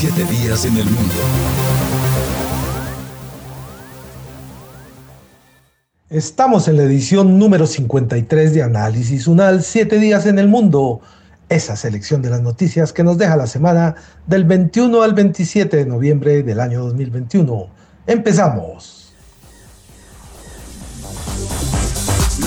Siete días en el mundo. Estamos en la edición número 53 de Análisis Unal, Siete días en el mundo. Esa selección de las noticias que nos deja la semana del 21 al 27 de noviembre del año 2021. Empezamos.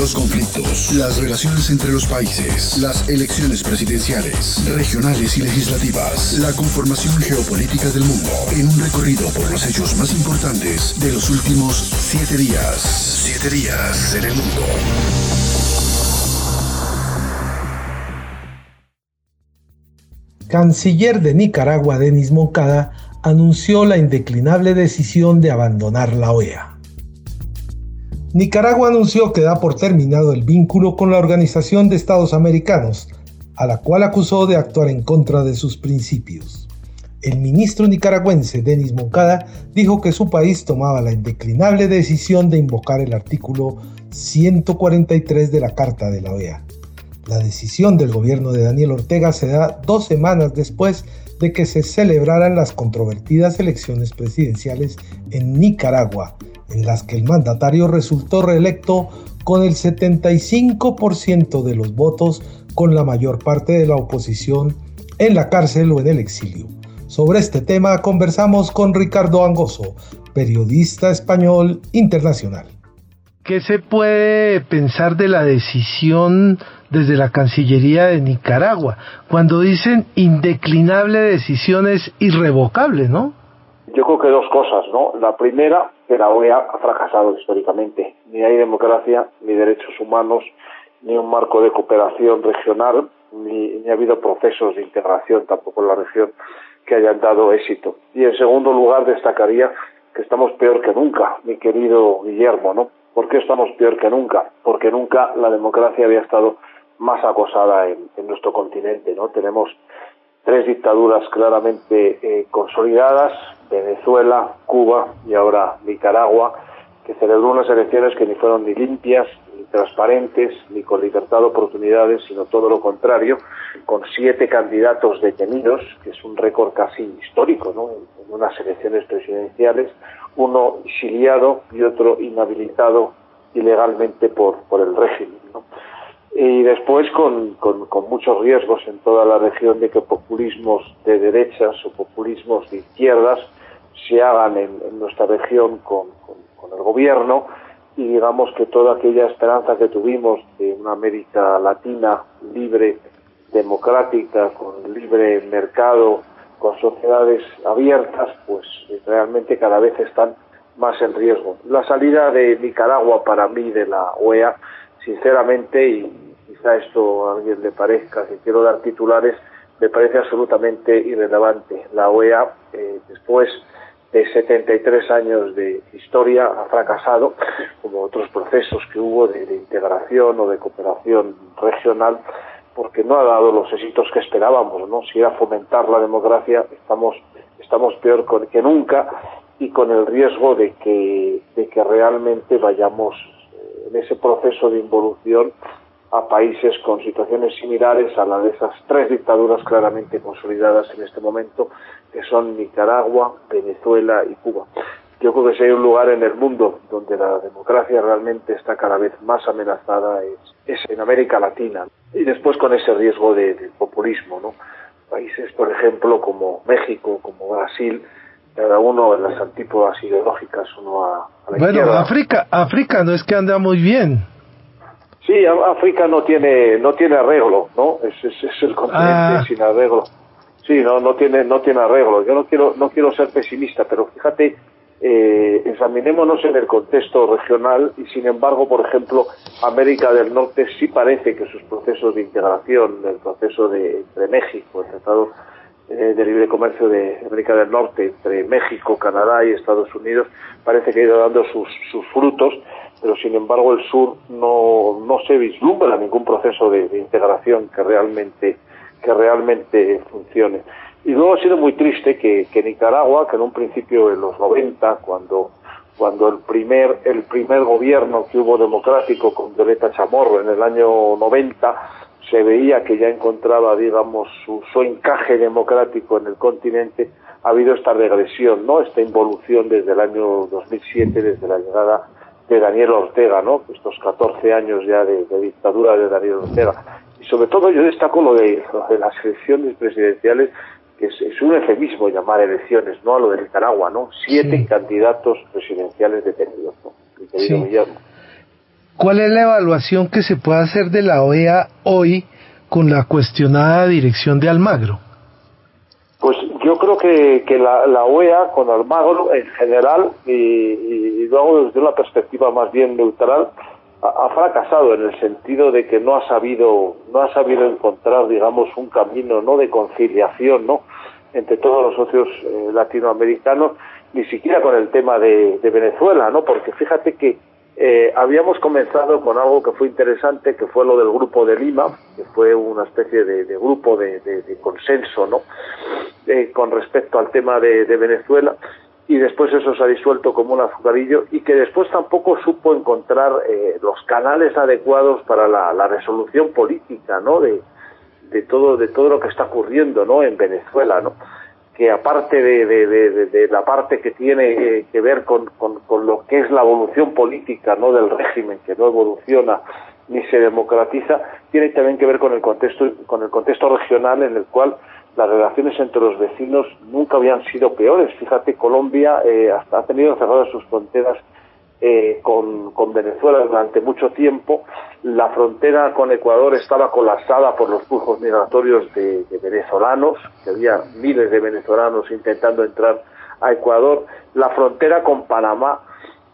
Los conflictos, las relaciones entre los países, las elecciones presidenciales, regionales y legislativas, la conformación geopolítica del mundo, en un recorrido por los hechos más importantes de los últimos siete días. Siete días en el mundo. Canciller de Nicaragua, Denis Moncada, anunció la indeclinable decisión de abandonar la OEA. Nicaragua anunció que da por terminado el vínculo con la Organización de Estados Americanos, a la cual acusó de actuar en contra de sus principios. El ministro nicaragüense Denis Moncada dijo que su país tomaba la indeclinable decisión de invocar el artículo 143 de la Carta de la OEA. La decisión del gobierno de Daniel Ortega se da dos semanas después de que se celebraran las controvertidas elecciones presidenciales en Nicaragua, en las que el mandatario resultó reelecto con el 75% de los votos con la mayor parte de la oposición en la cárcel o en el exilio. Sobre este tema conversamos con Ricardo Angoso, periodista español internacional. ¿Qué se puede pensar de la decisión desde la Cancillería de Nicaragua cuando dicen indeclinable decisión es irrevocable, no? Yo creo que dos cosas, ¿no? La primera, que la OEA ha fracasado históricamente. Ni hay democracia, ni derechos humanos, ni un marco de cooperación regional, ni, ha habido procesos de integración tampoco en la región que hayan dado éxito. Y en segundo lugar, destacaría que estamos peor que nunca, mi querido Guillermo, ¿no? ¿Por qué estamos peor que nunca? Porque nunca la democracia había estado más acosada en, en nuestro continente, ¿no? Tenemos tres dictaduras claramente eh, consolidadas, Venezuela, Cuba y ahora Nicaragua, que celebró unas elecciones que ni fueron ni limpias, ni transparentes, ni con libertad de oportunidades, sino todo lo contrario, con siete candidatos detenidos, que es un récord casi histórico ¿no? en, unas elecciones presidenciales, uno exiliado y otro inhabilitado ilegalmente por, por el régimen. y después con, con, muchos riesgos en toda la región de que populismos de derechas o populismos de izquierdas se hagan en, nuestra región con, el gobierno y digamos que toda aquella esperanza que tuvimos de una América Latina libre, democrática, con libre mercado, con sociedades abiertas, pues realmente cada vez están más en riesgo. La salida de Nicaragua para mí de la OEA sinceramente, y quizá esto a alguien le parezca, que quiero dar titulares, me parece absolutamente irrelevante. La OEA, eh, después de 73 años de historia, ha fracasado, como otros procesos que hubo de, integración o de cooperación regional, porque no ha dado los éxitos que esperábamos, ¿no? Si era fomentar la democracia, estamos, estamos peor que nunca y con el riesgo de que, de que realmente vayamos en ese proceso de involución a países con situaciones similares a la de esas tres dictaduras claramente consolidadas en este momento, que son Nicaragua, Venezuela y Cuba. Yo creo que si hay un lugar en el mundo donde la democracia realmente está cada vez más amenazada es, en América Latina. Y después con ese riesgo de, populismo, ¿no? Países, por ejemplo, como México, como Brasil, cada uno en las antípodas ideológicas, uno a, la bueno, África, África no es que anda muy bien. Sí, África no tiene no tiene arreglo, ¿no? Es, es, el continente ah. sin arreglo. Sí, no no tiene no tiene arreglo. Yo no quiero no quiero ser pesimista, pero fíjate, eh, examinémonos en el contexto regional y sin embargo, por ejemplo, América del Norte sí parece que sus procesos de integración, el proceso de entre México, el tratado eh, de libre comercio de América del Norte entre México, Canadá y Estados Unidos parece que ha ido dando sus, sus frutos, pero sin embargo el sur no, no se vislumbra ningún proceso de, integración que realmente, que realmente funcione. Y luego ha sido muy triste que, Nicaragua, que en un principio en los 90, cuando cuando el primer el primer gobierno que hubo democrático con Violeta Chamorro en el año 90 se veía que ya encontraba, digamos, su, encaje democrático en el continente, ha habido esta regresión, ¿no? Esta involución desde el año 2007, desde la llegada de Daniel Ortega, ¿no? Estos 14 años ya de, dictadura de Daniel Ortega. Y sobre todo yo destaco lo de, las elecciones presidenciales, que es, un eufemismo llamar elecciones, ¿no? A lo de Nicaragua, ¿no? Siete candidatos presidenciales detenidos, ¿no? Mi querido ¿Cuál es la evaluación que se puede hacer de la OEA hoy con la cuestionada dirección de Almagro? Pues yo creo que, que la, OEA con Almagro en general y, luego desde una perspectiva más bien neutral ha, fracasado en el sentido de que no ha sabido no ha sabido encontrar digamos un camino no de conciliación no entre todos los socios eh, latinoamericanos ni siquiera con el tema de, de Venezuela no porque fíjate que eh, habíamos comenzado con algo que fue interesante, que fue lo del grupo de Lima, que fue una especie de, grupo de, consenso, ¿no? Eh, con respecto al tema de, Venezuela, y después eso se ha disuelto como un azucarillo, y que después tampoco supo encontrar eh, los canales adecuados para la, la resolución política, ¿no? De, de todo de todo lo que está ocurriendo, ¿no? En Venezuela, ¿no? Que aparte de, la parte que tiene eh, que ver con, lo que es la evolución política no del régimen que no evoluciona ni se democratiza tiene también que ver con el contexto con el contexto regional en el cual las relaciones entre los vecinos nunca habían sido peores. Fíjate Colombia eh, hasta ha tenido cerradas sus fronteras eh, con, Venezuela durante mucho tiempo. La frontera con Ecuador estaba colapsada por los flujos migratorios de, venezolanos, que había miles de venezolanos intentando entrar a Ecuador. La frontera con Panamá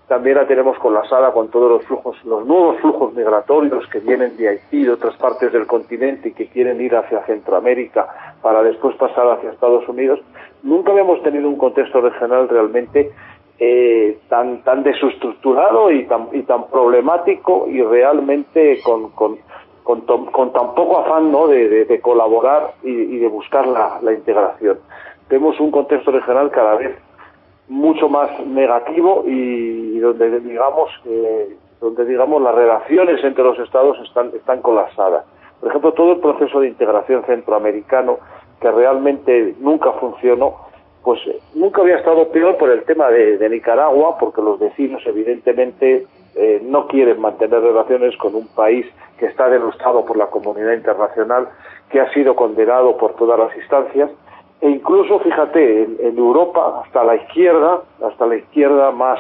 también la tenemos colapsada con todos los flujos, los nuevos flujos migratorios que vienen de Haití y de otras partes del continente y que quieren ir hacia Centroamérica para después pasar hacia Estados Unidos. Nunca habíamos tenido un contexto regional realmente eh, tan tan desestructurado y tan y tan problemático y realmente con con, con, con tan poco afán ¿no? de, de, colaborar y, de buscar la, la, integración. Tenemos un contexto regional cada vez mucho más negativo y, donde digamos donde digamos las relaciones entre los estados están están colapsadas. Por ejemplo, todo el proceso de integración centroamericano que realmente nunca funcionó pues eh, nunca había estado peor por el tema de, Nicaragua, porque los vecinos evidentemente eh, no quieren mantener relaciones con un país que está denostado por la comunidad internacional, que ha sido condenado por todas las instancias, e incluso, fíjate, en, Europa, hasta la izquierda, hasta la izquierda más,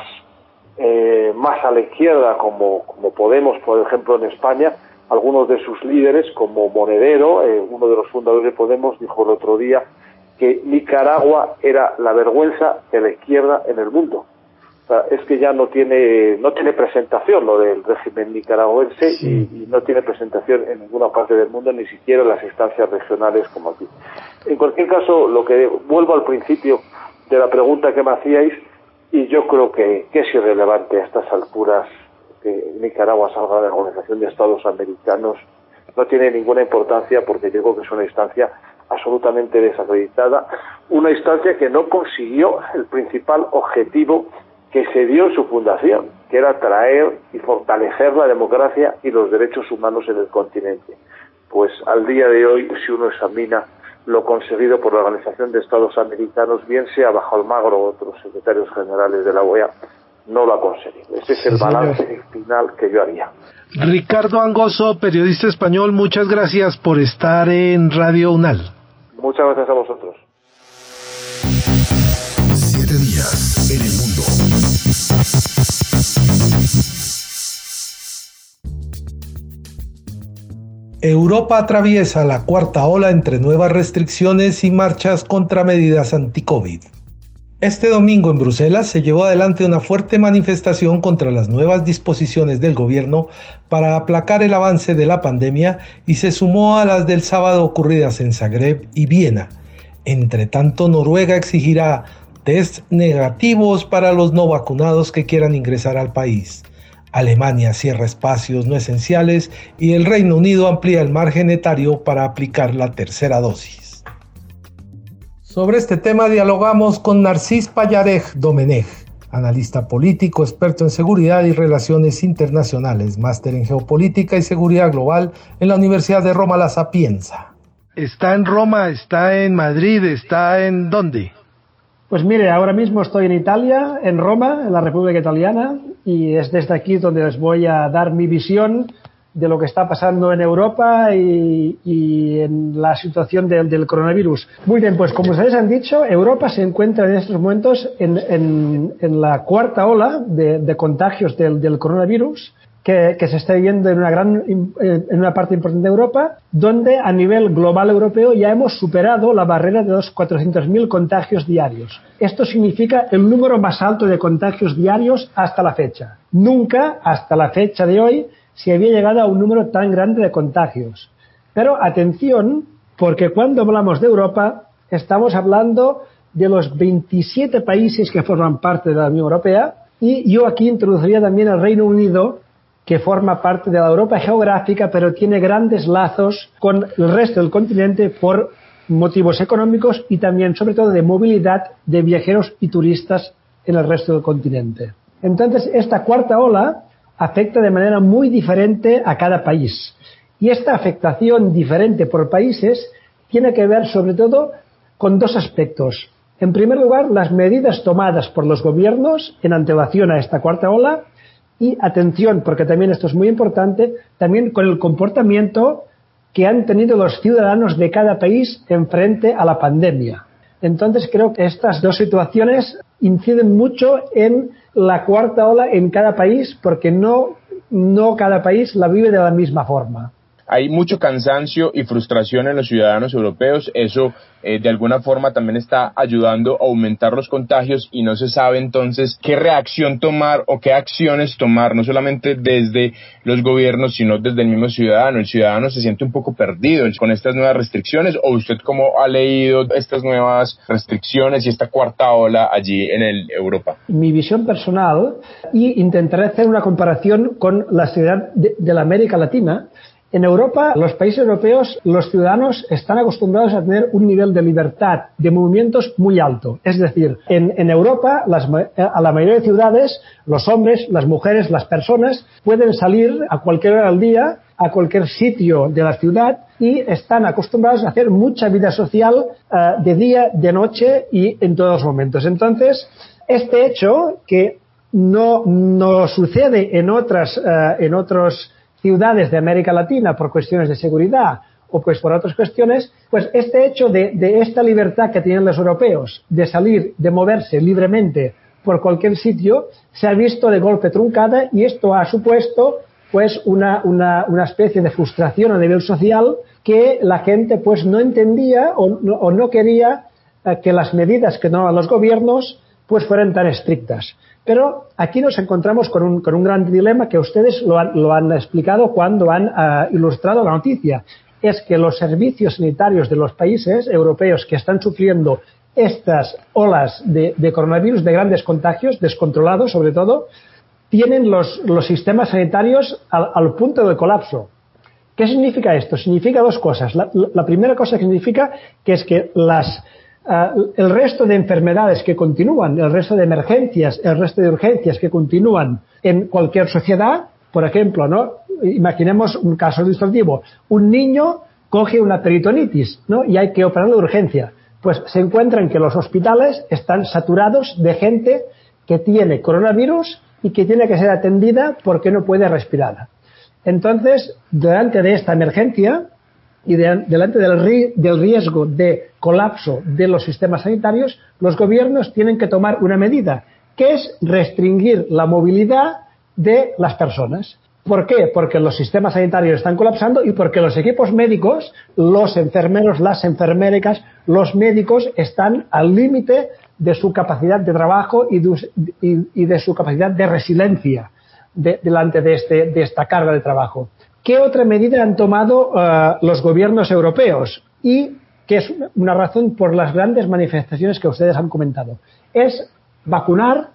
eh, más a la izquierda, como, como Podemos, por ejemplo, en España, algunos de sus líderes, como Monedero, uno de los fundadores de Podemos, dijo el otro día que Nicaragua era la vergüenza de la izquierda en el mundo. O sea, es que ya no tiene no tiene presentación lo del régimen nicaragüense y, no tiene presentación en ninguna parte del mundo, ni siquiera en las instancias regionales como aquí. En cualquier caso, lo que vuelvo al principio de la pregunta que me hacíais, y yo creo que, que es irrelevante a estas alturas que Nicaragua salga de la Organización de Estados Americanos, no tiene ninguna importancia porque yo creo que es una instancia absolutamente desacreditada, una instancia que no consiguió el principal objetivo que se dio en su fundación, que era traer y fortalecer la democracia y los derechos humanos en el continente. Pues al día de hoy, si uno examina lo conseguido por la Organización de Estados Americanos, bien sea bajo Almagro o otros secretarios generales de la OEA, no lo ha conseguido. Ese es el balance final que yo haría. Ricardo Angoso, periodista español, muchas gracias por estar en Radio UNAL. Muchas gracias a vosotros. Siete días en el mundo. Europa atraviesa la cuarta ola entre nuevas restricciones y marchas contra medidas anti-COVID. Este domingo en Bruselas se llevó adelante una fuerte manifestación contra las nuevas disposiciones del gobierno para aplacar el avance de la pandemia y se sumó a las del sábado ocurridas en Zagreb y Viena. Entre tanto, Noruega exigirá test negativos para los no vacunados que quieran ingresar al país. Alemania cierra espacios no esenciales y el Reino Unido amplía el margen etario para aplicar la tercera dosis. Sobre este tema dialogamos con Narcís Payarej Domenech, analista político, experto en seguridad y relaciones internacionales, máster en geopolítica y seguridad global en la Universidad de Roma La Sapienza. ¿Está en Roma? ¿Está en Madrid? ¿Está en dónde? Pues mire, ahora mismo estoy en Italia, en Roma, en la República Italiana, y es desde aquí donde les voy a dar mi visión de lo que está pasando en Europa y, en la situación del coronavirus. Muy bien, pues como ustedes han dicho, Europa se encuentra en estos momentos en, la cuarta ola de, contagios del, coronavirus. Que, se está viviendo en una gran en una parte importante de Europa, donde a nivel global europeo ya hemos superado la barrera de los 400.000 contagios diarios. Esto significa el número más alto de contagios diarios hasta la fecha. Nunca, hasta la fecha de hoy, si había llegado a un número tan grande de contagios. Pero atención, porque cuando hablamos de Europa, estamos hablando de los 27 países que forman parte de la Unión Europea y yo aquí introduciría también al Reino Unido, que forma parte de la Europa geográfica, pero tiene grandes lazos con el resto del continente por motivos económicos y también, sobre todo, de movilidad de viajeros y turistas en el resto del continente. Entonces, esta cuarta ola afecta de manera muy diferente a cada país. Y esta afectación diferente por países tiene que ver sobre todo con dos aspectos. En primer lugar, las medidas tomadas por los gobiernos en antelación a esta cuarta ola y atención, porque también esto es muy importante, también con el comportamiento que han tenido los ciudadanos de cada país en frente a la pandemia. Entonces creo que estas dos situaciones inciden mucho en la cuarta ola en cada país porque no, no cada país la vive de la misma forma hay mucho cansancio y frustración en los ciudadanos europeos. Eso eh, de alguna forma también está ayudando a aumentar los contagios y no se sabe entonces qué reacción tomar o qué acciones tomar, no solamente desde los gobiernos, sino desde el mismo ciudadano. El ciudadano se siente un poco perdido con estas nuevas restricciones o usted cómo ha leído estas nuevas restricciones y esta cuarta ola allí en el Europa. Mi visión personal y intentaré hacer una comparación con la ciudad de la América Latina en Europa, los países europeos, los ciudadanos están acostumbrados a tener un nivel de libertad de movimientos muy alto. Es decir, en, Europa, a la mayoría de ciudades, los hombres, las mujeres, las personas pueden salir a cualquier hora del día a cualquier sitio de la ciudad y están acostumbrados a hacer mucha vida social eh, de día, de noche y en todos los momentos. Entonces, este hecho que no, no sucede en otras, eh, en otros ciudades de América Latina por cuestiones de seguridad o pues por otras cuestiones, pues este hecho de, esta libertad que tienen los europeos de salir, de moverse libremente por cualquier sitio, se ha visto de golpe truncada y esto ha supuesto pues una, una, especie de frustración a nivel social que la gente pues no entendía o no, quería eh, que las medidas que tomaban los gobiernos pues fueran tan estrictas. Pero aquí nos encontramos con un, con un gran dilema que ustedes lo han, lo han explicado cuando han ah, ilustrado la noticia. Es que los servicios sanitarios de los países europeos que están sufriendo estas olas de, coronavirus, de grandes contagios, descontrolados sobre todo, tienen los, los sistemas sanitarios al, punto de colapso. ¿Qué significa esto? Significa dos cosas. La, la primera cosa que significa que es que las, Ah, el resto de enfermedades que continúan, el resto de emergencias, el resto de urgencias que continúan en cualquier sociedad, por ejemplo, ¿no? Imaginemos un caso ilustrativo. Un niño coge una peritonitis, ¿no? Y hay que operar de urgencia. Pues se encuentran que los hospitales están saturados de gente que tiene coronavirus y que tiene que ser atendida porque no puede respirar. Entonces, delante de esta emergencia, y delante del, riesgo de colapso de los sistemas sanitarios, los gobiernos tienen que tomar una medida, que es restringir la movilidad de las personas. ¿Por qué? Porque los sistemas sanitarios están colapsando y porque los equipos médicos, los enfermeros, las enfermeras, los médicos están al límite de su capacidad de trabajo y de, su capacidad de resiliencia delante de, este, de esta carga de trabajo. ¿Qué otra medida han tomado eh, los gobiernos europeos? Y que es una razón por las grandes manifestaciones que ustedes han comentado. Es vacunar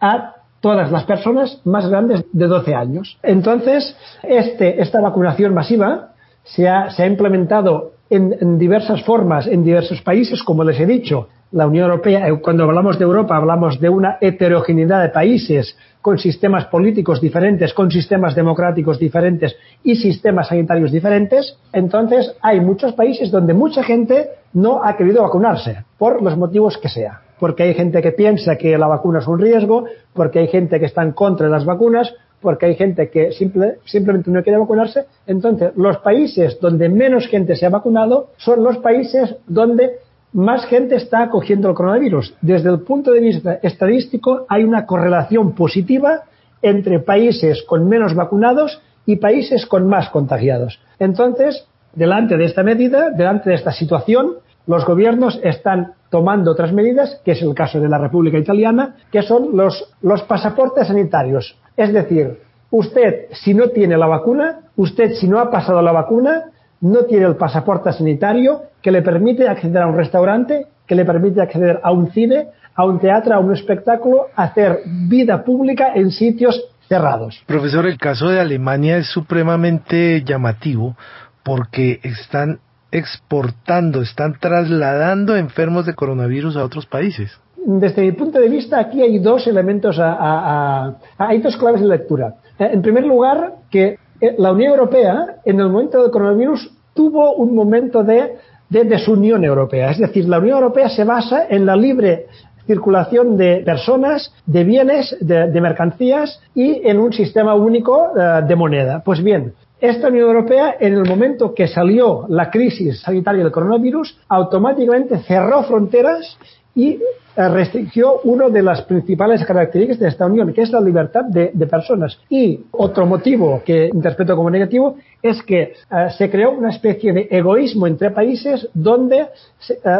a todas las personas más grandes de 12 años. Entonces, este, esta vacunación masiva se ha, se ha implementado en, en, diversas formas en diversos países, como les he dicho. La Unión Europea, eh, cuando hablamos de Europa, hablamos de una heterogeneidad de países con sistemas políticos diferentes, con sistemas democráticos diferentes y sistemas sanitarios diferentes. Entonces, hay muchos países donde mucha gente no ha querido vacunarse, por los motivos que sea porque hay gente que piensa que la vacuna es un riesgo, porque hay gente que está en contra de las vacunas, porque hay gente que simple, simplemente no quiere vacunarse. Entonces, los países donde menos gente se ha vacunado son los países donde más gente está acogiendo el coronavirus. Desde el punto de vista estadístico, hay una correlación positiva entre países con menos vacunados y países con más contagiados. Entonces, delante de esta medida, delante de esta situación, los gobiernos están tomando otras medidas, que es el caso de la República Italiana, que son los, los pasaportes sanitarios. Es decir, usted si no tiene la vacuna, usted si no ha pasado la vacuna, no tiene el pasaporte sanitario que le permite acceder a un restaurante, que le permite acceder a un cine, a un teatro, a un espectáculo, hacer vida pública en sitios cerrados. Profesor, el caso de Alemania es supremamente llamativo porque están exportando, están trasladando enfermos de coronavirus a otros países? Desde mi punto de vista, aquí hay dos elementos, a, hay dos claves de lectura. Eh, en primer lugar, que la Unión Europea, en el momento del coronavirus, tuvo un momento de, desunión europea. Es decir, la Unión Europea se basa en la libre circulación de personas, de bienes, de, mercancías y en un sistema único eh, de moneda. Pues bien, esta Unión Europea, en el momento que salió la crisis sanitaria del coronavirus, automáticamente cerró fronteras y eh, restringió una de las principales características de esta unión, que es la libertad de, personas. Y otro motivo que interpreto como negativo es que eh, se creó una especie de egoísmo entre países donde eh,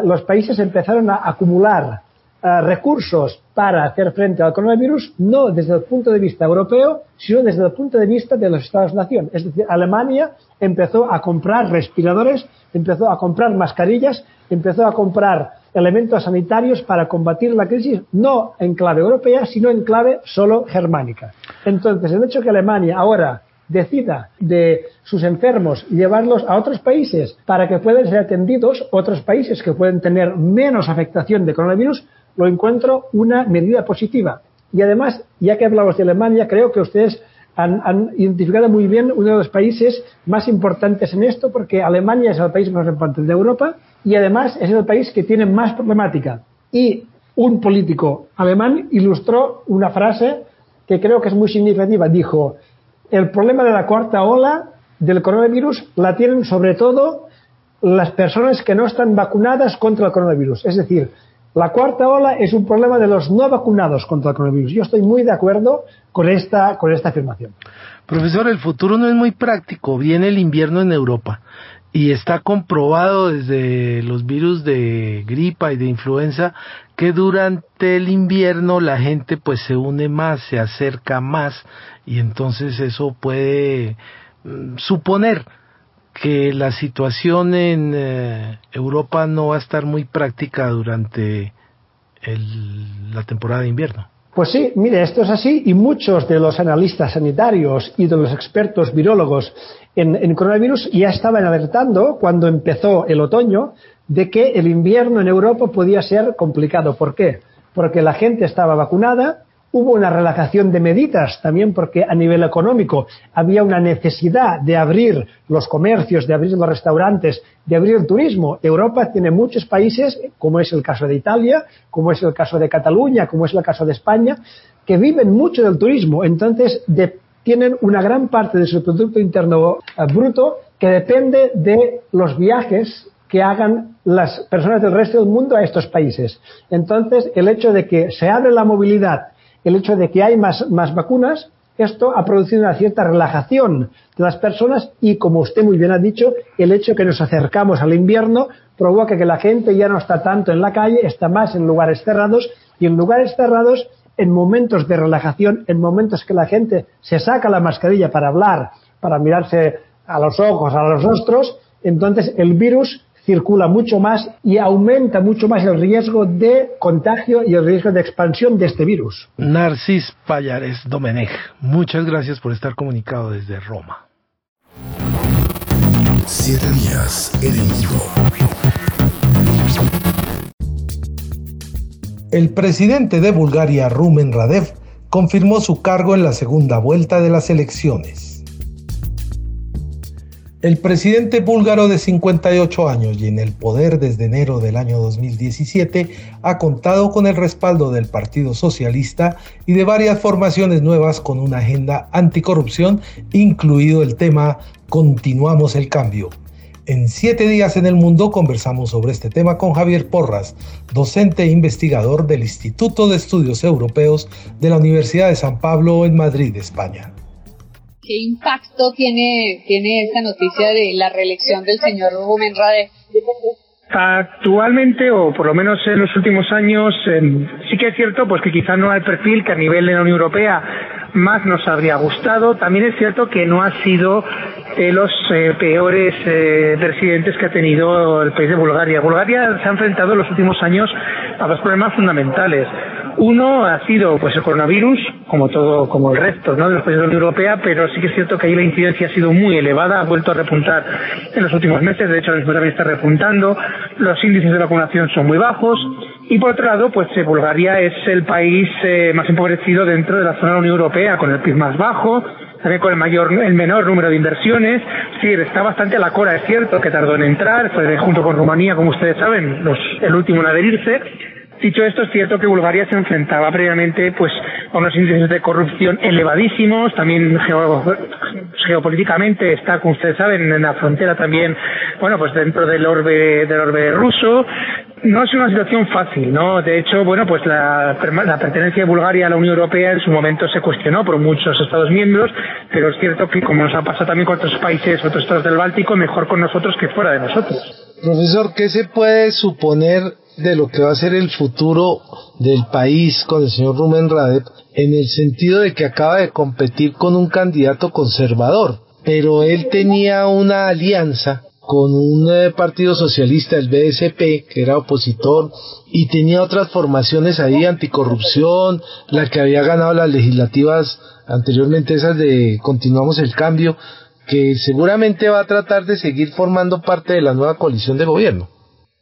los países empezaron a acumular recursos para hacer frente al coronavirus, no desde el punto de vista europeo, sino desde el punto de vista de los Estados-nación. Es decir, Alemania empezó a comprar respiradores, empezó a comprar mascarillas, empezó a comprar elementos sanitarios para combatir la crisis, no en clave europea, sino en clave solo germánica. Entonces, el hecho que Alemania ahora decida de sus enfermos llevarlos a otros países para que puedan ser atendidos, otros países que pueden tener menos afectación de coronavirus, lo encuentro una medida positiva. Y además, ya que hablamos de Alemania, creo que ustedes han, identificado muy bien uno de los países más importantes en esto, porque Alemania es el país más importante de Europa y además es el país que tiene más problemática. Y un político alemán ilustró una frase que creo que es muy significativa. Dijo, el problema de la cuarta ola del coronavirus la tienen sobre todo las personas que no están vacunadas contra el coronavirus. Es decir, la cuarta ola es un problema de los no vacunados contra el coronavirus. Yo estoy muy de acuerdo con esta, con esta afirmación. Profesor, el futuro no es muy práctico. Viene el invierno en Europa y está comprobado desde los virus de gripa y de influenza que durante el invierno la gente pues se une más, se acerca más y entonces eso puede mm, suponer que la situación en eh, Europa no va a estar muy práctica durante la temporada de invierno. Pues sí, mire, esto es así y muchos de los analistas sanitarios y de los expertos virólogos en, en, coronavirus ya estaban alertando cuando empezó el otoño de que el invierno en Europa podía ser complicado. ¿Por qué? Porque la gente estaba vacunada, Hubo una relajación de medidas también porque a nivel económico había una necesidad de abrir los comercios, de abrir los restaurantes, de abrir el turismo. Europa tiene muchos países, como es el caso de Italia, como es el caso de Cataluña, como es el caso de España, que viven mucho del turismo. Entonces, tienen una gran parte de su Producto Interno eh, Bruto que depende de los viajes que hagan las personas del resto del mundo a estos países. Entonces, el hecho de que se abre la movilidad el hecho de que hay más, más vacunas, esto ha producido una cierta relajación de las personas y, como usted muy bien ha dicho, el hecho de que nos acercamos al invierno provoca que la gente ya no está tanto en la calle, está más en lugares cerrados y en lugares cerrados, en momentos de relajación, en momentos que la gente se saca la mascarilla para hablar, para mirarse a los ojos, a los rostros, entonces el virus circula mucho más y aumenta mucho más el riesgo de contagio y el riesgo de expansión de este virus. Narcis Payares Domenech, muchas gracias por estar comunicado desde Roma. Siete días en el mundo. El presidente de Bulgaria, Rumen Radev, confirmó su cargo en la segunda vuelta de las elecciones. El presidente búlgaro de 58 años y en el poder desde enero del año 2017 ha contado con el respaldo del Partido Socialista y de varias formaciones nuevas con una agenda anticorrupción, incluido el tema Continuamos el cambio. En siete días en el mundo conversamos sobre este tema con Javier Porras, docente e investigador del Instituto de Estudios Europeos de la Universidad de San Pablo en Madrid, España. ¿Qué impacto tiene, tiene esta noticia de la reelección del señor Rubén Rade? Actualmente, o por lo menos en los últimos años, em, sí que es cierto pues que quizá no hay perfil que a nivel de la Unión Europea más nos habría gustado. También es cierto que no ha sido de los eh, peores eh, presidentes que ha tenido el país de Bulgaria. Bulgaria se ha enfrentado en los últimos años a dos problemas fundamentales. Uno ha sido pues el coronavirus, como todo, como el resto ¿no? de los países de la Unión Europea, pero sí que es cierto que ahí la incidencia ha sido muy elevada, ha vuelto a repuntar en los últimos meses, de hecho también está repuntando, los índices de vacunación son muy bajos, y por otro lado, pues eh, Bulgaria es el país más empobrecido dentro de la zona de la Unión Europea, con el PIB más bajo, también con el mayor, el menor número de inversiones. Sí, está bastante a la cora, es cierto, que tardó en entrar, fue junto con Rumanía, como ustedes saben, los, el último en adherirse. Dicho esto, es cierto que Bulgaria se enfrentaba previamente pues, a unos índices de corrupción elevadísimos, también geopolíticamente está, como ustedes saben, en la frontera también, bueno, pues dentro del orbe, del orbe ruso, no es una situación fácil, ¿no? De hecho, bueno, pues la, la, pertenencia de Bulgaria a la Unión Europea en su momento se cuestionó por muchos Estados miembros, pero es cierto que como nos ha pasado también con otros países, otros estados del Báltico, mejor con nosotros que fuera de nosotros. Profesor, ¿qué se puede suponer de lo que va a ser el futuro del país con el señor Rumen Radev en el sentido de que acaba de competir con un candidato conservador, pero él tenía una alianza con un eh, partido socialista, el BSP, que era opositor, y tenía otras formaciones ahí, anticorrupción, la que había ganado las legislativas anteriormente, esas de Continuamos el Cambio, que seguramente va a tratar de seguir formando parte de la nueva coalición de gobierno.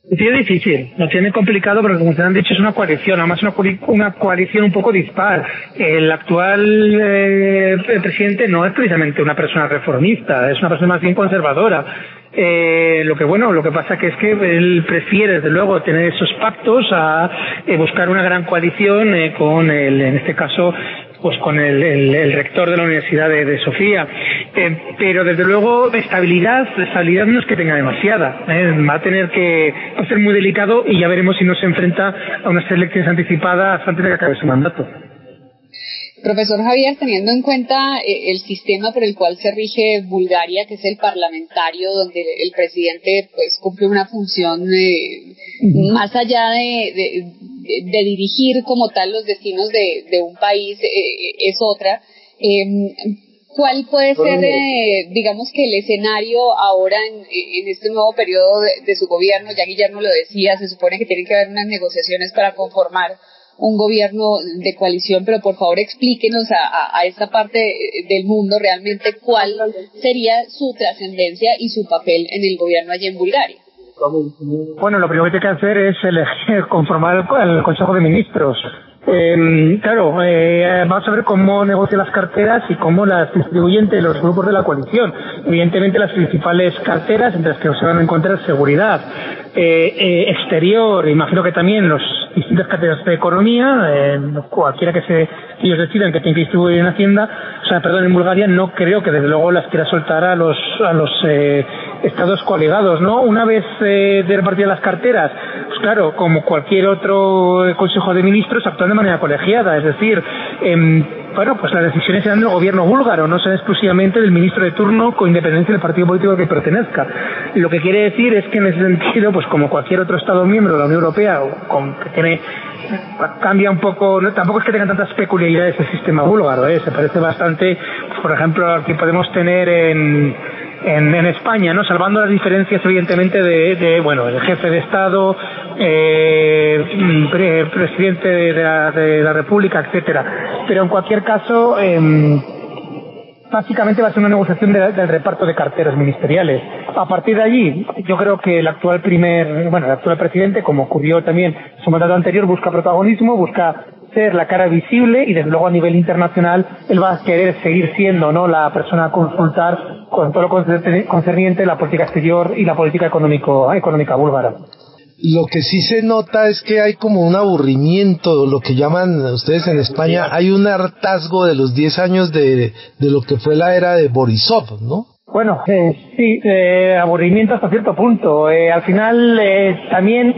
Tiene difícil, lo tiene complicado porque como ustedes han dicho es una coalición, además una, una coalición un poco dispar. El actual eh, presidente no es precisamente una persona reformista, es una persona más bien conservadora. Eh, lo que bueno, lo que pasa que es que él prefiere desde luego tener esos pactos a eh, buscar una gran coalición eh, con el, en este caso, pues con el, el, rector de la Universidad de, Sofía. Eh, pero desde luego estabilidad, estabilidad no es que tenga demasiada. ¿eh? Va a tener que va a ser muy delicado y ya veremos si no se enfrenta a unas elecciones anticipadas antes de que acabe su mandato. Profesor Javier, teniendo en cuenta eh, el sistema por el cual se rige Bulgaria, que es el parlamentario, donde el presidente pues cumple una función eh, más allá de, de, dirigir como tal los destinos de, un país, eh, es otra. Em, ¿Cuál puede ser, digamos que el escenario ahora en, en este nuevo periodo de, su gobierno? Ya Guillermo lo decía, se supone que tienen que haber unas negociaciones para conformar un gobierno de coalición, pero por favor explíquenos a, a, esta parte del mundo realmente cuál sería su trascendencia y su papel en el gobierno allí en Bulgaria. Bueno, lo primero que hay que hacer es elegir, conformar el Consejo de Ministros. Eh, claro, eh, vamos a ver cómo negocia las carteras y cómo las distribuyen los grupos de la coalición. Evidentemente, las principales carteras entre las que se van a encontrar seguridad, eh, eh, exterior, imagino que también los distintas carteras de economía, eh, cualquiera que se ellos decidan que tienen que distribuir en Hacienda, o sea, perdón, en Bulgaria no creo que desde luego las quiera soltar a los a los eh, estados colegados, ¿no? Una vez eh, de repartir las carteras, pues claro, como cualquier otro Consejo de Ministros, actúan de manera colegiada, es decir, eh, bueno, pues las decisiones serán del gobierno búlgaro, no son exclusivamente del ministro de turno con independencia del partido político al que pertenezca. Lo que quiere decir es que en ese sentido, pues como cualquier otro Estado miembro de la Unión Europea, con, que tiene cambia un poco, no, tampoco es que tenga tantas peculiaridades el sistema búlgaro, ¿eh? se parece bastante, por ejemplo, al que podemos tener en en, España, ¿no? Salvando las diferencias, evidentemente, de, bueno, el jefe de Estado, eh, presidente de la, de la, República, etcétera. Pero en cualquier caso, eh, básicamente va a ser una negociación del reparto de carteras ministeriales. A partir de allí, yo creo que el actual primer, bueno, el actual presidente, como ocurrió también en su mandato anterior, busca protagonismo, busca ser la cara visible y desde luego a nivel internacional él va a querer seguir siendo no la persona a consultar con todo lo concerniente a la política exterior y la política económico, económica búlgara. Lo que sí se nota es que hay como un aburrimiento, lo que llaman ustedes en España, hay un hartazgo de los 10 años de, de lo que fue la era de Borisov, ¿no? Bueno, eh, sí, eh, aburrimiento hasta cierto punto. Eh, al final, eh, también,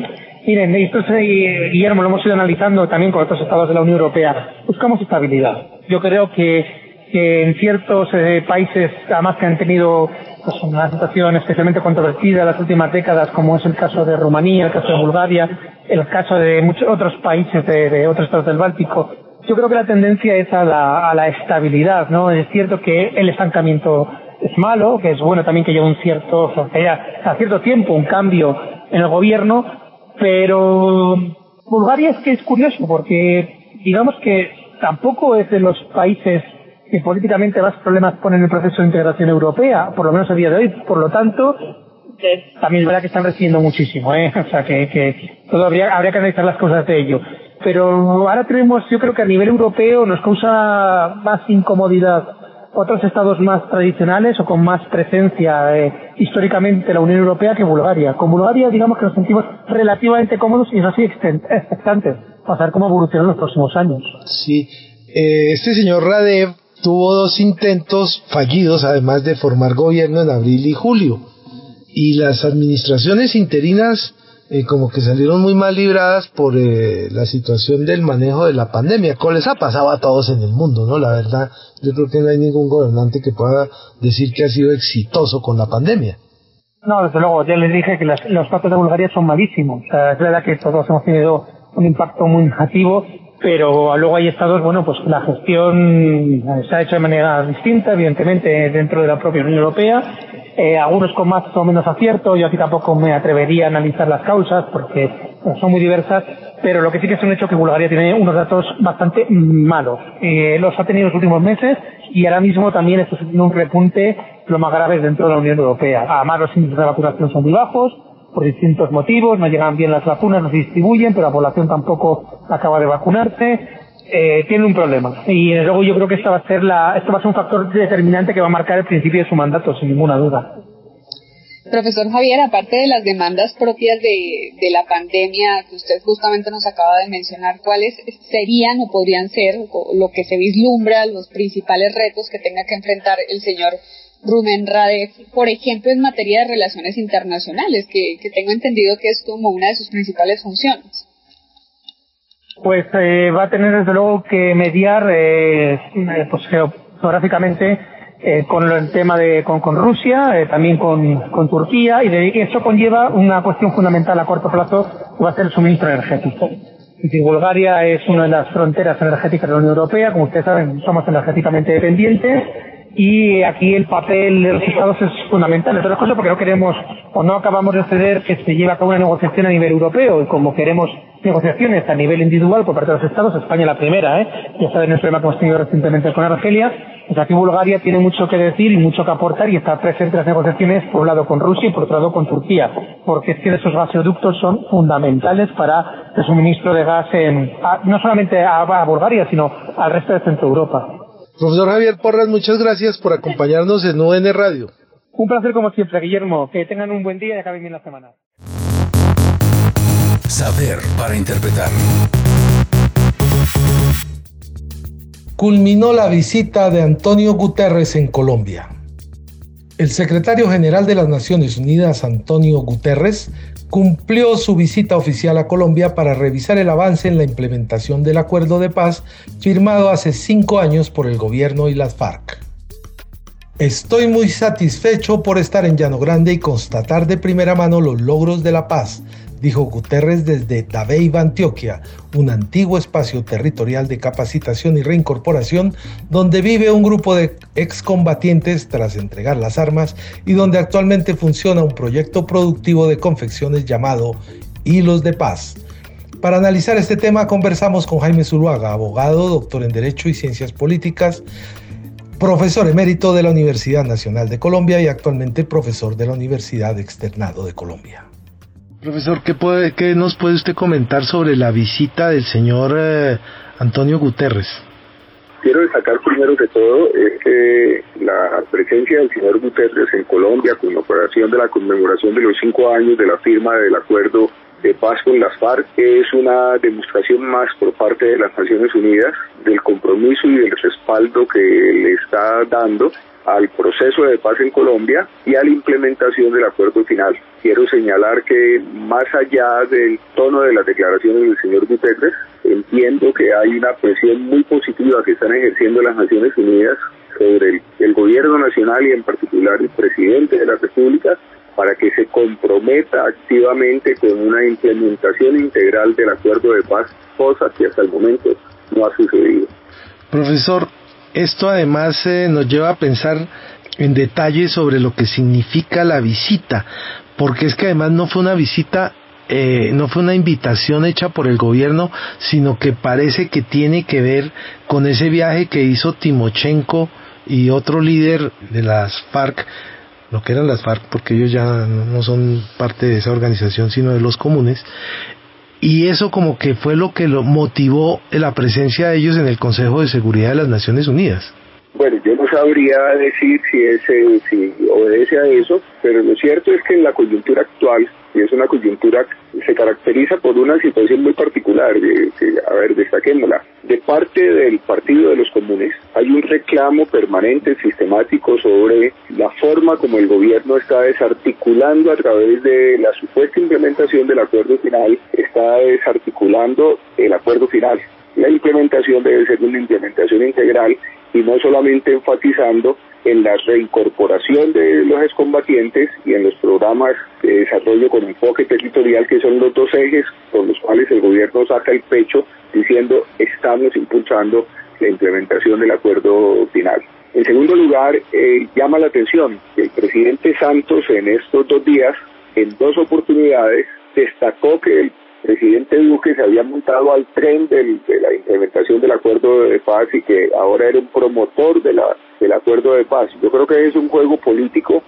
miren, esto es, Guillermo, lo hemos ido analizando también con otros estados de la Unión Europea. Buscamos estabilidad. Yo creo que, que en ciertos países, además que han tenido pues una situación especialmente controvertida en las últimas décadas, como es el caso de Rumanía, el caso de Bulgaria, el caso de muchos otros países de, otros estados del Báltico. Yo creo que la tendencia es a la, a la estabilidad, ¿no? Es cierto que el estancamiento es malo, que es bueno también que haya un cierto, o a cierto tiempo un cambio en el gobierno, pero Bulgaria es que es curioso porque digamos que tampoco es de los países que políticamente más problemas ponen el proceso de integración europea, por lo menos a día de hoy. Por lo tanto, también es verdad que están recibiendo muchísimo, ¿eh? O sea, que, que todo habría que analizar las cosas de ello. Pero ahora tenemos, yo creo que a nivel europeo nos causa más incomodidad otros estados más tradicionales o con más presencia eh, históricamente la Unión Europea que Bulgaria. Con Bulgaria digamos que nos sentimos relativamente cómodos y así expectantes para ver cómo evolucionan los próximos años. Sí, eh, este señor Radev tuvo dos intentos fallidos, además de formar gobierno en abril y julio. Y las administraciones interinas eh, como que salieron muy mal libradas por eh, la situación del manejo de la pandemia, como les ha pasado a todos en el mundo, ¿no? La verdad, yo creo que no hay ningún gobernante que pueda decir que ha sido exitoso con la pandemia. No, desde luego, ya les dije que los datos de Bulgaria son malísimos. O sea, es verdad que todos hemos tenido un impacto muy negativo pero luego hay estados, bueno, pues la gestión se ha hecho de manera distinta, evidentemente, dentro de la propia Unión Europea, eh, algunos con más o menos acierto, yo aquí tampoco me atrevería a analizar las causas porque son muy diversas, pero lo que sí que es un hecho que Bulgaria tiene unos datos bastante malos. Eh, los ha tenido en los últimos meses y ahora mismo también está teniendo un repunte lo más grave dentro de la Unión Europea. Además, los índices de vacunación son muy bajos, por distintos motivos, no llegan bien las vacunas, no se distribuyen, pero la población tampoco acaba de vacunarse, eh, tiene un problema. Y luego yo creo que esta va a ser la, esto va a ser un factor determinante que va a marcar el principio de su mandato, sin ninguna duda. Profesor Javier, aparte de las demandas propias de, de la pandemia que usted justamente nos acaba de mencionar, ¿cuáles serían o podrían ser lo que se vislumbra, los principales retos que tenga que enfrentar el señor Rumen Radev, por ejemplo, en materia de relaciones internacionales, que, tengo entendido que es como una de sus principales funciones. Pues eh, va a tener desde luego que mediar eh, eh pues, geográficamente eh, con el tema de con, Rusia, eh, también con, con, Turquía, y de, eso conlleva una cuestión fundamental a corto plazo, que va a ser el suministro energético. Bulgaria es una de las fronteras energéticas de la Unión Europea, como ustedes saben, somos energéticamente dependientes, y aquí el papel de los estados es fundamental, entre otras cosas porque no queremos o no acabamos de ceder que se lleve a cabo una negociación a nivel europeo y como queremos negociaciones a nivel individual por parte de los estados, España la primera, ¿eh? ya saben el problema que hemos tenido recientemente con Argelia, pues aquí Bulgaria tiene mucho que decir y mucho que aportar y está presente en las negociaciones por un lado con Rusia y por otro lado con Turquía, porque es que esos gasoductos son fundamentales para el suministro de gas en, no solamente a, a Bulgaria, sino al resto de Centro Europa. Profesor Javier Porras, muchas gracias por acompañarnos en UN Radio. Un placer como siempre, Guillermo. Que tengan un buen día y acaben bien la semana. Saber para interpretar. Culminó la visita de Antonio Guterres en Colombia. El secretario general de las Naciones Unidas, Antonio Guterres, cumplió su visita oficial a Colombia para revisar el avance en la implementación del acuerdo de paz firmado hace cinco años por el gobierno y las FARC. Estoy muy satisfecho por estar en Llano Grande y constatar de primera mano los logros de la paz, dijo Guterres desde Dabeiba, Antioquia, un antiguo espacio territorial de capacitación y reincorporación donde vive un grupo de excombatientes tras entregar las armas y donde actualmente funciona un proyecto productivo de confecciones llamado Hilos de Paz. Para analizar este tema conversamos con Jaime Zuluaga, abogado, doctor en Derecho y Ciencias Políticas, profesor emérito de la Universidad Nacional de Colombia y actualmente profesor de la Universidad Externado de Colombia. Profesor, ¿qué, puede, qué nos puede usted comentar sobre la visita del señor eh, Antonio Guterres? Quiero destacar primero que todo es que la presencia del señor Guterres en Colombia con la operación de la conmemoración de los cinco años de la firma del acuerdo de paz con las FARC es una demostración más por parte de las Naciones Unidas del compromiso y del respaldo que le está dando al proceso de paz en Colombia y a la implementación del acuerdo final. Quiero señalar que más allá del tono de las declaraciones del señor Guterres, entiendo que hay una presión muy positiva que están ejerciendo las Naciones Unidas sobre el, gobierno nacional y en particular el presidente de la República para que se comprometa activamente con una implementación integral del acuerdo de paz, cosa que hasta el momento no ha sucedido. Profesor, esto además eh, nos lleva a pensar en detalle sobre lo que significa la visita, porque es que además no fue una visita, eh, no fue una invitación hecha por el gobierno, sino que parece que tiene que ver con ese viaje que hizo Timochenko y otro líder de las FARC, lo que eran las FARC, porque ellos ya no son parte de esa organización, sino de los comunes, y eso como que fue lo que lo motivó la presencia de ellos en el Consejo de Seguridad de las Naciones Unidas. Bueno, yo no sabría decir si, ese, si obedece a eso, pero lo cierto es que en la coyuntura actual, y es una coyuntura que se caracteriza por una situación muy particular, a ver, destaquémosla, de parte del Partido de los Comunes hay un reclamo permanente, sistemático sobre la forma como el gobierno está desarticulando a través de la supuesta implementación del acuerdo final, está desarticulando el acuerdo final. La implementación debe ser una implementación integral y no solamente enfatizando en la reincorporación de los excombatientes y en los programas de desarrollo con enfoque territorial, que son los dos ejes con los cuales el gobierno saca el pecho diciendo estamos impulsando la implementación del acuerdo final. En segundo lugar, eh, llama la atención que el presidente Santos en estos dos días, en dos oportunidades, destacó que el presidente Duque se había montado al tren de la implementación del acuerdo de paz y que ahora era un promotor de la, del acuerdo de paz. Yo creo que es un juego político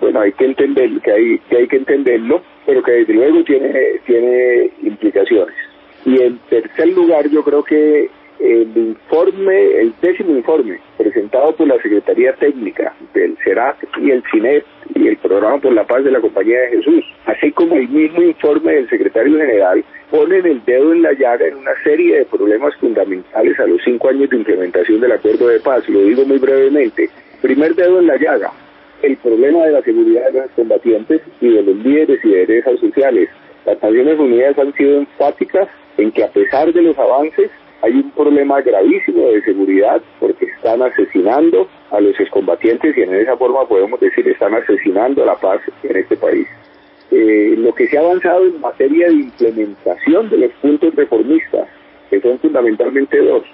bueno hay que entender que hay que hay que entenderlo pero que desde luego tiene tiene implicaciones y en tercer lugar yo creo que el informe, el décimo informe presentado por la Secretaría Técnica del CERAC y el CINEP y el Programa por la Paz de la Compañía de Jesús, así como el mismo informe del secretario general, ponen el dedo en la llaga en una serie de problemas fundamentales a los cinco años de implementación del acuerdo de paz. Lo digo muy brevemente. Primer dedo en la llaga, el problema de la seguridad de los combatientes y de los líderes y derechos sociales. Las Naciones Unidas han sido enfáticas en que a pesar de los avances, hay un problema gravísimo de seguridad porque están asesinando a los excombatientes y en esa forma podemos decir están asesinando la paz en este país. Eh, lo que se ha avanzado en materia de implementación de los puntos reformistas, que son fundamentalmente dos,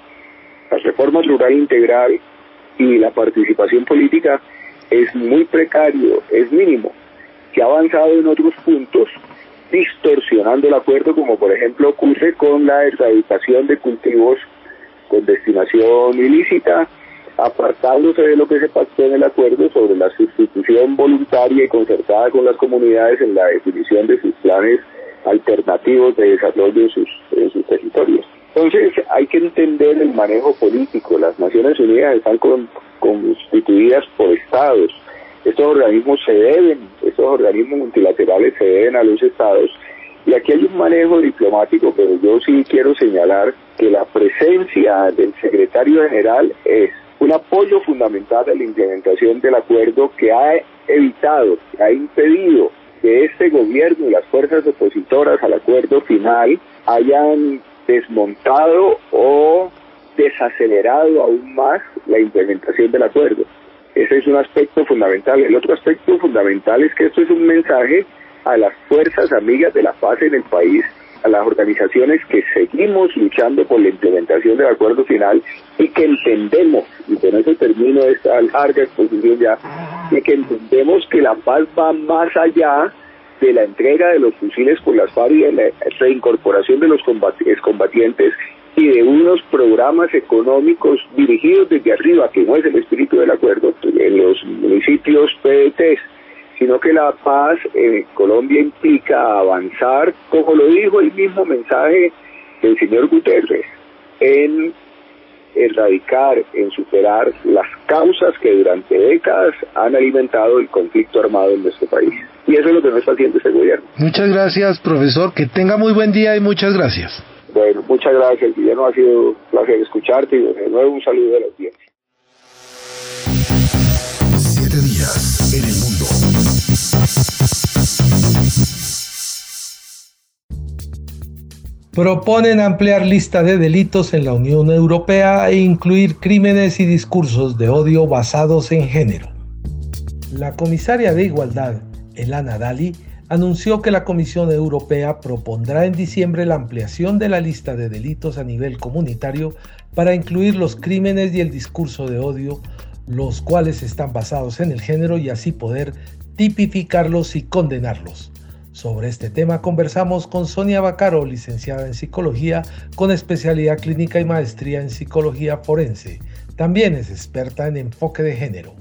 la reforma rural integral y la participación política, es muy precario, es mínimo. Se ha avanzado en otros puntos, distorsionando el acuerdo, como por ejemplo ocurre con la erradicación de cultivos con destinación ilícita, apartándose de lo que se pactó en el acuerdo sobre la sustitución voluntaria y concertada con las comunidades en la definición de sus planes alternativos de desarrollo en sus, territorios. Entonces hay que entender el manejo político. Las Naciones Unidas están constituidas por estados estos organismos se deben, estos organismos multilaterales se deben a los estados. Y aquí hay un manejo diplomático, pero yo sí quiero señalar que la presencia del secretario general es un apoyo fundamental a la implementación del acuerdo que ha evitado, que ha impedido que este gobierno y las fuerzas opositoras al acuerdo final hayan desmontado o desacelerado aún más la implementación del acuerdo. Ese es un aspecto fundamental. El otro aspecto fundamental es que esto es un mensaje a las fuerzas amigas de la paz en el país, a las organizaciones que seguimos luchando por la implementación del acuerdo final y que entendemos, y con eso termino esta larga exposición ya, y que entendemos que la paz va más allá de la entrega de los fusiles por las FARC y la reincorporación de los combatientes y de unos programas económicos dirigidos desde arriba, que no es el espíritu del acuerdo, en los municipios PDTs, sino que la paz en Colombia implica avanzar, como lo dijo el mismo mensaje del señor Guterres, en erradicar, en superar las causas que durante décadas han alimentado el conflicto armado en nuestro país. Y eso es lo que no está haciendo este gobierno. Muchas gracias, profesor. Que tenga muy buen día y muchas gracias. Bueno, muchas gracias, Guillermo. Ha sido un placer escucharte y de nuevo un saludo de la audiencia. Siete días en el mundo. Proponen ampliar lista de delitos en la Unión Europea e incluir crímenes y discursos de odio basados en género. La comisaria de Igualdad, Elana Dali, anunció que la Comisión Europea propondrá en diciembre la ampliación de la lista de delitos a nivel comunitario para incluir los crímenes y el discurso de odio, los cuales están basados en el género y así poder tipificarlos y condenarlos. Sobre este tema conversamos con Sonia Bacaro, licenciada en psicología con especialidad clínica y maestría en psicología forense. También es experta en enfoque de género.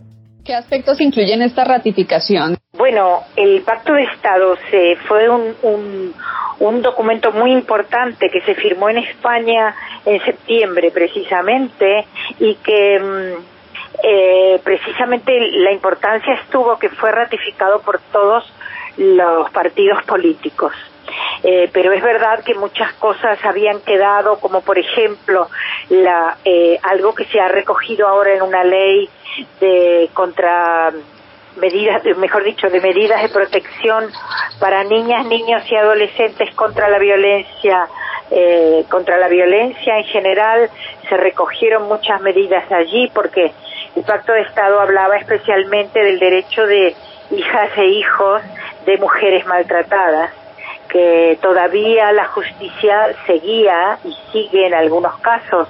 ¿Qué aspectos incluyen esta ratificación? Bueno, el Pacto de Estado se, fue un, un, documento muy importante que se firmó en España en septiembre precisamente y que mm, eh, precisamente la importancia estuvo que fue ratificado por todos los partidos políticos. Eh, pero es verdad que muchas cosas habían quedado, como por ejemplo la, eh, algo que se ha recogido ahora en una ley de contra medidas, mejor dicho, de medidas de protección para niñas, niños y adolescentes contra la violencia, eh, contra la violencia en general. Se recogieron muchas medidas allí porque el Pacto de Estado hablaba especialmente del derecho de hijas e hijos de mujeres maltratadas que todavía la justicia seguía y sigue en algunos casos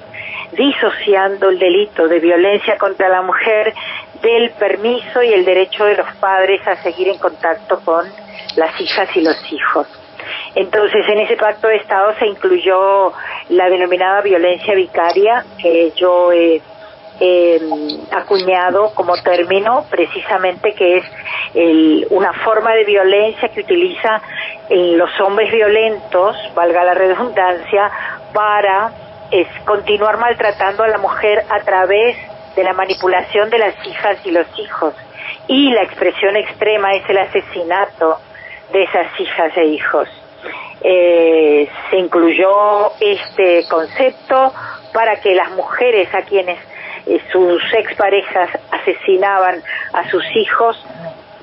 disociando el delito de violencia contra la mujer del permiso y el derecho de los padres a seguir en contacto con las hijas y los hijos. Entonces, en ese pacto de Estado se incluyó la denominada violencia vicaria, que yo he acuñado como término, precisamente que es una forma de violencia que utiliza los hombres violentos, valga la redundancia, para es continuar maltratando a la mujer a través de la manipulación de las hijas y los hijos. Y la expresión extrema es el asesinato de esas hijas e hijos. Eh, se incluyó este concepto para que las mujeres a quienes eh, sus exparejas asesinaban a sus hijos,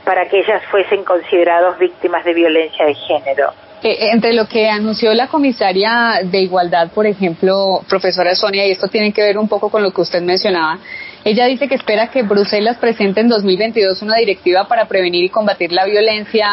para que ellas fuesen consideradas víctimas de violencia de género. Eh, entre lo que anunció la comisaria de Igualdad, por ejemplo, profesora Sonia, y esto tiene que ver un poco con lo que usted mencionaba, ella dice que espera que Bruselas presente en 2022 una directiva para prevenir y combatir la violencia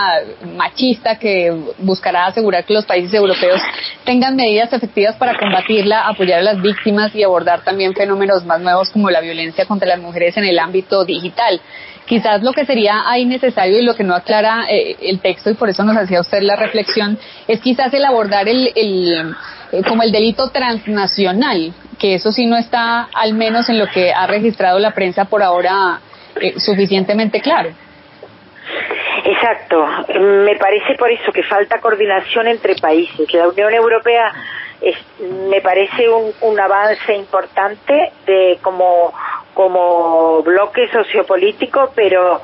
machista que buscará asegurar que los países europeos tengan medidas efectivas para combatirla, apoyar a las víctimas y abordar también fenómenos más nuevos como la violencia contra las mujeres en el ámbito digital. Quizás lo que sería ahí necesario y lo que no aclara eh, el texto y por eso nos hacía usted la reflexión es quizás el abordar el, el eh, como el delito transnacional, que eso sí no está al menos en lo que ha registrado la prensa por ahora eh, suficientemente claro. Exacto, me parece por eso que falta coordinación entre países. La Unión Europea es, me parece un, un avance importante de como como bloque sociopolítico, pero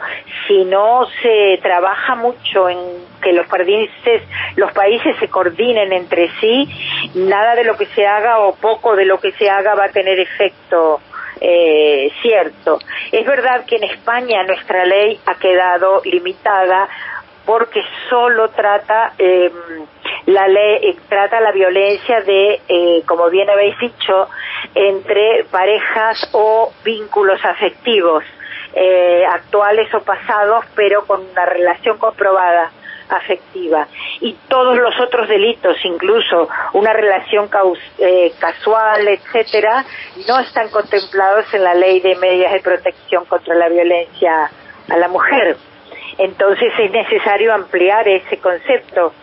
si no se trabaja mucho en que los países, los países se coordinen entre sí, nada de lo que se haga o poco de lo que se haga va a tener efecto eh, cierto. Es verdad que en España nuestra ley ha quedado limitada porque solo trata eh, la ley trata la violencia de, eh, como bien habéis dicho, entre parejas o vínculos afectivos, eh, actuales o pasados, pero con una relación comprobada afectiva y todos los otros delitos, incluso una relación eh, casual, etcétera, no están contemplados en la ley de medidas de protección contra la violencia a la mujer. Entonces es necesario ampliar ese concepto,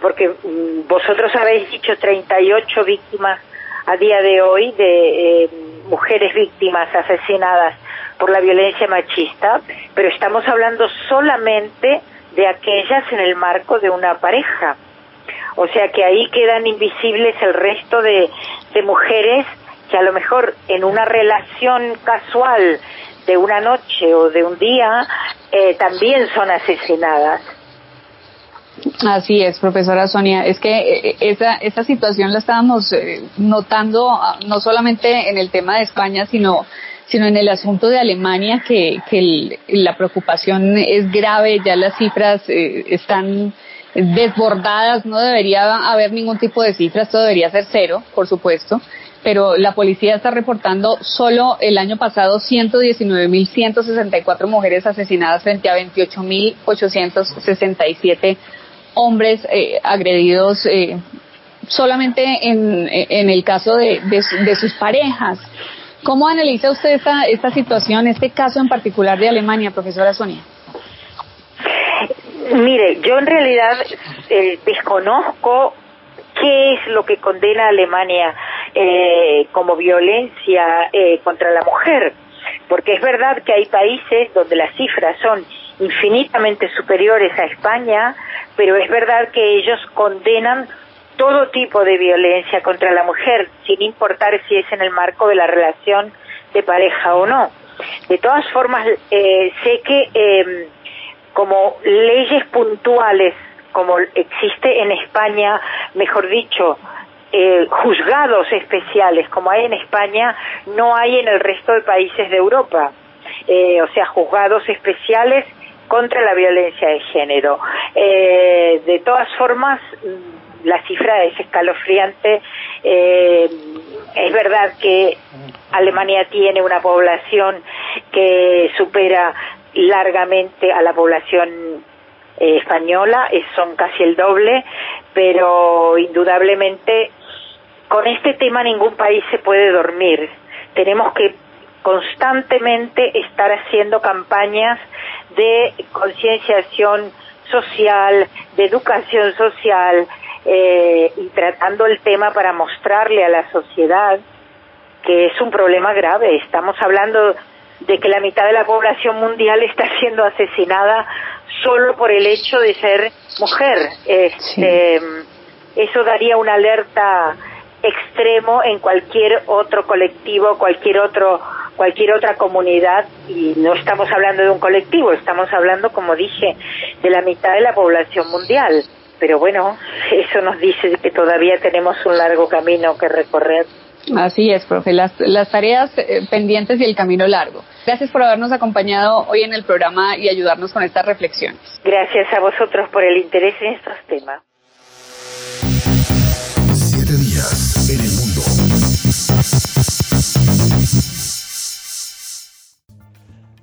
porque mm, vosotros habéis dicho 38 víctimas a día de hoy de eh, mujeres víctimas asesinadas por la violencia machista, pero estamos hablando solamente de aquellas en el marco de una pareja. O sea que ahí quedan invisibles el resto de, mujeres que a lo mejor en una relación casual de una noche o de un día eh, también son asesinadas. Así es, profesora Sonia. Es que eh, esa, esa situación la estábamos eh, notando ah, no solamente en el tema de España, sino sino en el asunto de Alemania, que, que la preocupación es grave, ya las cifras eh, están desbordadas, no debería haber ningún tipo de cifras, todo debería ser cero, por supuesto, pero la policía está reportando solo el año pasado 119.164 mujeres asesinadas frente a 28.867 hombres eh, agredidos eh, solamente en, en, el caso de, de, sus parejas. ¿Cómo analiza usted esta, esta situación, este caso en particular de Alemania, profesora Sonia? Mire, yo en realidad eh, desconozco qué es lo que condena Alemania eh, como violencia eh, contra la mujer, porque es verdad que hay países donde las cifras son infinitamente superiores a España, pero es verdad que ellos condenan todo tipo de violencia contra la mujer, sin importar si es en el marco de la relación de pareja o no. De todas formas, eh, sé que eh, como leyes puntuales, como existe en España, mejor dicho, eh, juzgados especiales, como hay en España, no hay en el resto de países de Europa. Eh, o sea, juzgados especiales contra la violencia de género. Eh, de todas formas, la cifra es escalofriante. Eh, es verdad que Alemania tiene una población que supera largamente a la población eh, española, son casi el doble, pero indudablemente con este tema ningún país se puede dormir. Tenemos que constantemente estar haciendo campañas de concienciación social, de educación social eh, y tratando el tema para mostrarle a la sociedad que es un problema grave. Estamos hablando de que la mitad de la población mundial está siendo asesinada solo por el hecho de ser mujer. Este, Eso daría una alerta extremo en cualquier otro colectivo, cualquier otro cualquier otra comunidad y no estamos hablando de un colectivo, estamos hablando, como dije, de la mitad de la población mundial. Pero bueno, eso nos dice que todavía tenemos un largo camino que recorrer. Así es, profe, las, las tareas eh, pendientes y el camino largo. Gracias por habernos acompañado hoy en el programa y ayudarnos con estas reflexiones. Gracias a vosotros por el interés en estos temas.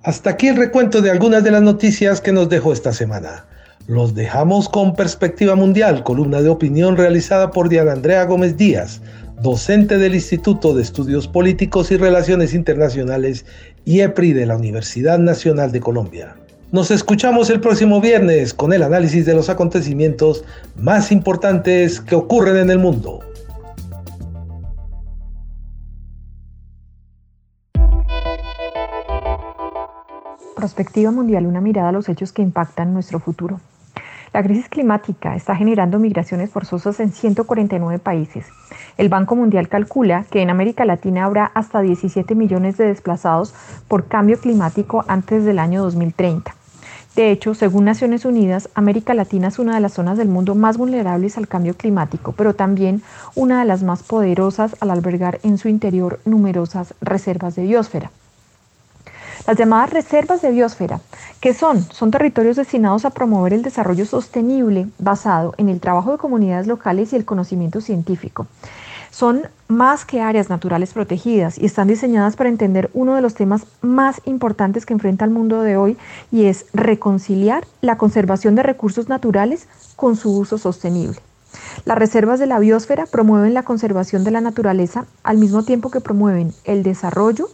Hasta aquí el recuento de algunas de las noticias que nos dejó esta semana. Los dejamos con Perspectiva Mundial, columna de opinión realizada por Diana Andrea Gómez Díaz, docente del Instituto de Estudios Políticos y Relaciones Internacionales IEPRI de la Universidad Nacional de Colombia. Nos escuchamos el próximo viernes con el análisis de los acontecimientos más importantes que ocurren en el mundo. Perspectiva Mundial, una mirada a los hechos que impactan nuestro futuro. La crisis climática está generando migraciones forzosas en 149 países. El Banco Mundial calcula que en América Latina habrá hasta 17 millones de desplazados por cambio climático antes del año 2030. De hecho, según Naciones Unidas, América Latina es una de las zonas del mundo más vulnerables al cambio climático, pero también una de las más poderosas al albergar en su interior numerosas reservas de biosfera. Las llamadas reservas de biosfera, ¿qué son? Son territorios destinados a promover el desarrollo sostenible basado en el trabajo de comunidades locales y el conocimiento científico. Son más que áreas naturales protegidas y están diseñadas para entender uno de los temas más importantes que enfrenta el mundo de hoy y es reconciliar la conservación de recursos naturales con su uso sostenible. Las reservas de la biosfera promueven la conservación de la naturaleza al mismo tiempo que promueven el desarrollo,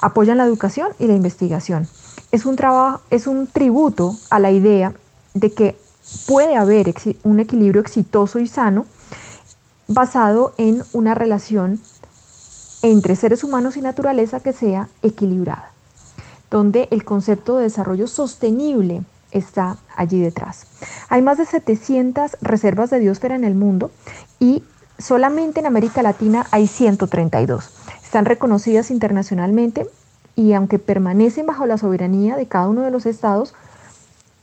apoyan la educación y la investigación. Es un, trabajo, es un tributo a la idea de que puede haber un equilibrio exitoso y sano basado en una relación entre seres humanos y naturaleza que sea equilibrada, donde el concepto de desarrollo sostenible está allí detrás. Hay más de 700 reservas de biosfera en el mundo y solamente en América Latina hay 132. Están reconocidas internacionalmente y aunque permanecen bajo la soberanía de cada uno de los estados,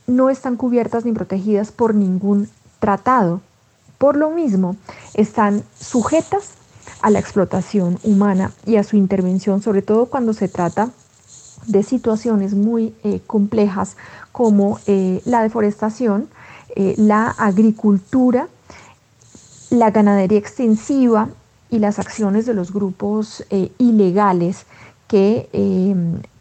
no están cubiertas ni protegidas por ningún tratado. Por lo mismo, están sujetas a la explotación humana y a su intervención, sobre todo cuando se trata de situaciones muy eh, complejas como eh, la deforestación, eh, la agricultura, la ganadería extensiva y las acciones de los grupos ilegales que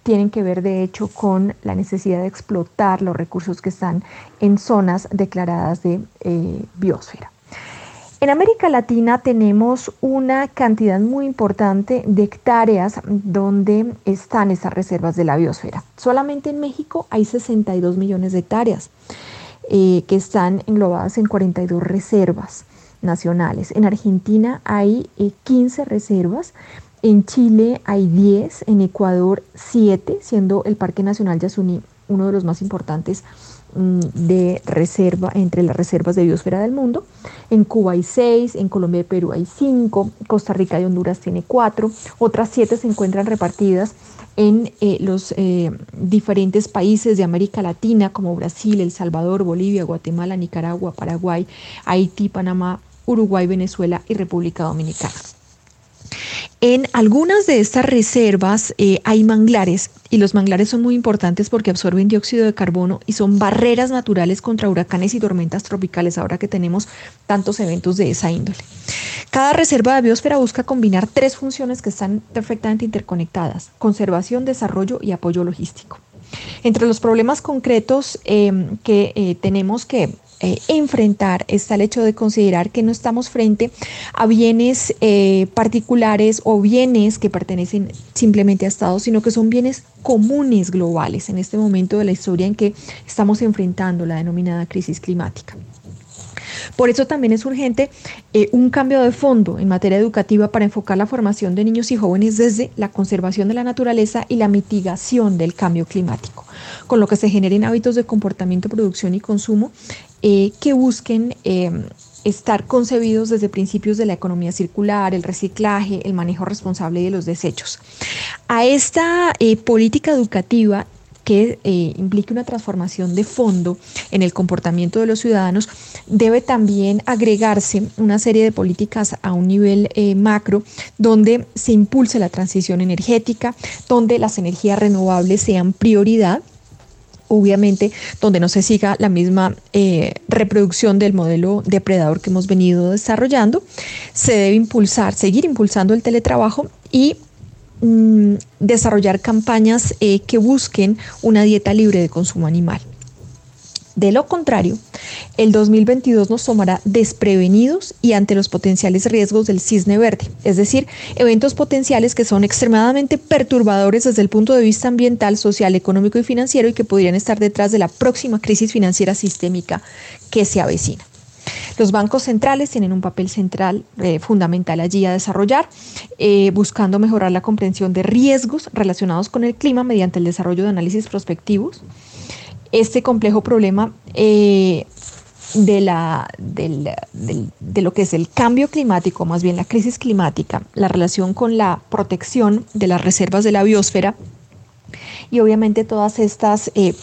tienen que ver de hecho con la necesidad de explotar los recursos que están en zonas declaradas de biosfera. En América Latina tenemos una cantidad muy importante de hectáreas donde están esas reservas de la biosfera. Solamente en México hay 62 millones de hectáreas eh, que están englobadas en 42 reservas nacionales. En Argentina hay 15 eh, reservas. En Chile hay 10, en Ecuador 7, siendo el Parque Nacional Yasuní uno de los más importantes Mm, de reserva entre las reservas de biosfera del mundo. En Cuba hay seis, en Colombia y Perú hay cinco, Costa Rica y Honduras tiene cuatro, otras siete se encuentran repartidas en eh, los eh, diferentes países de América Latina como Brasil, El Salvador, Bolivia, Guatemala, Nicaragua, Paraguay, Haití, Panamá, Uruguay, Venezuela y República Dominicana. En algunas de estas reservas eh, hay manglares y los manglares son muy importantes porque absorben dióxido de carbono y son barreras naturales contra huracanes y tormentas tropicales ahora que tenemos tantos eventos de esa índole. Cada reserva de biosfera busca combinar tres funciones que están perfectamente interconectadas, conservación, desarrollo y apoyo logístico. Entre los problemas concretos eh, que eh, tenemos que eh, enfrentar está el hecho de considerar que no estamos frente a bienes eh, particulares o bienes que pertenecen simplemente a Estados, sino que son bienes comunes globales en este momento de la historia en que estamos enfrentando la denominada crisis climática. Por eso también es urgente eh, un cambio de fondo en materia educativa para enfocar la formación de niños y jóvenes desde la conservación de la naturaleza y la mitigación del cambio climático, con lo que se generen hábitos de comportamiento, producción y consumo eh, que busquen eh, estar concebidos desde principios de la economía circular, el reciclaje, el manejo responsable de los desechos. A esta eh, política educativa que implique una transformación de fondo en el comportamiento de los ciudadanos, debe también agregarse una serie de políticas a un nivel macro donde se impulse la transición energética, donde las energías renovables sean prioridad obviamente donde no se siga la misma eh, reproducción del modelo depredador que hemos venido desarrollando, se debe impulsar, seguir impulsando el teletrabajo y mm, desarrollar campañas eh, que busquen una dieta libre de consumo animal. De lo contrario, el 2022 nos tomará desprevenidos y ante los potenciales riesgos del cisne verde, es decir, eventos potenciales que son extremadamente perturbadores desde el punto de vista ambiental, social, económico y financiero y que podrían estar detrás de la próxima crisis financiera sistémica que se avecina. Los bancos centrales tienen un papel central eh, fundamental allí a desarrollar, eh, buscando mejorar la comprensión de riesgos relacionados con el clima mediante el desarrollo de análisis prospectivos este complejo problema eh, de, la, de lo que es el cambio climático, más bien la crisis climática, la relación con la protección de las reservas de la biosfera y obviamente todas estas eh,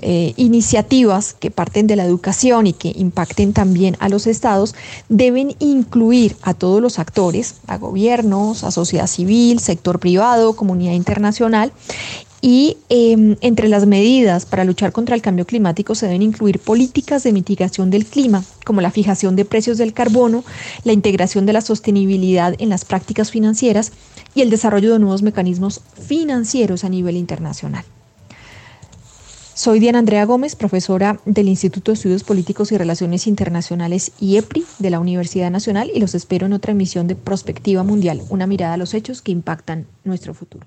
eh, iniciativas que parten de la educación y que impacten también a los estados deben incluir a todos los actores, a gobiernos, a sociedad civil, sector privado, comunidad internacional Y em, entre las medidas para luchar contra el cambio climático se deben incluir políticas de mitigación del clima, como la fijación de precios del carbono, la integración de la sostenibilidad en las prácticas financieras y el desarrollo de nuevos mecanismos financieros a nivel internacional. Soy Diana Andrea Gómez, profesora del Instituto de Estudios Políticos y Relaciones Internacionales IEPRI de la Universidad Nacional y los espero en otra emisión de Prospectiva Mundial, una mirada a los hechos que impactan nuestro futuro.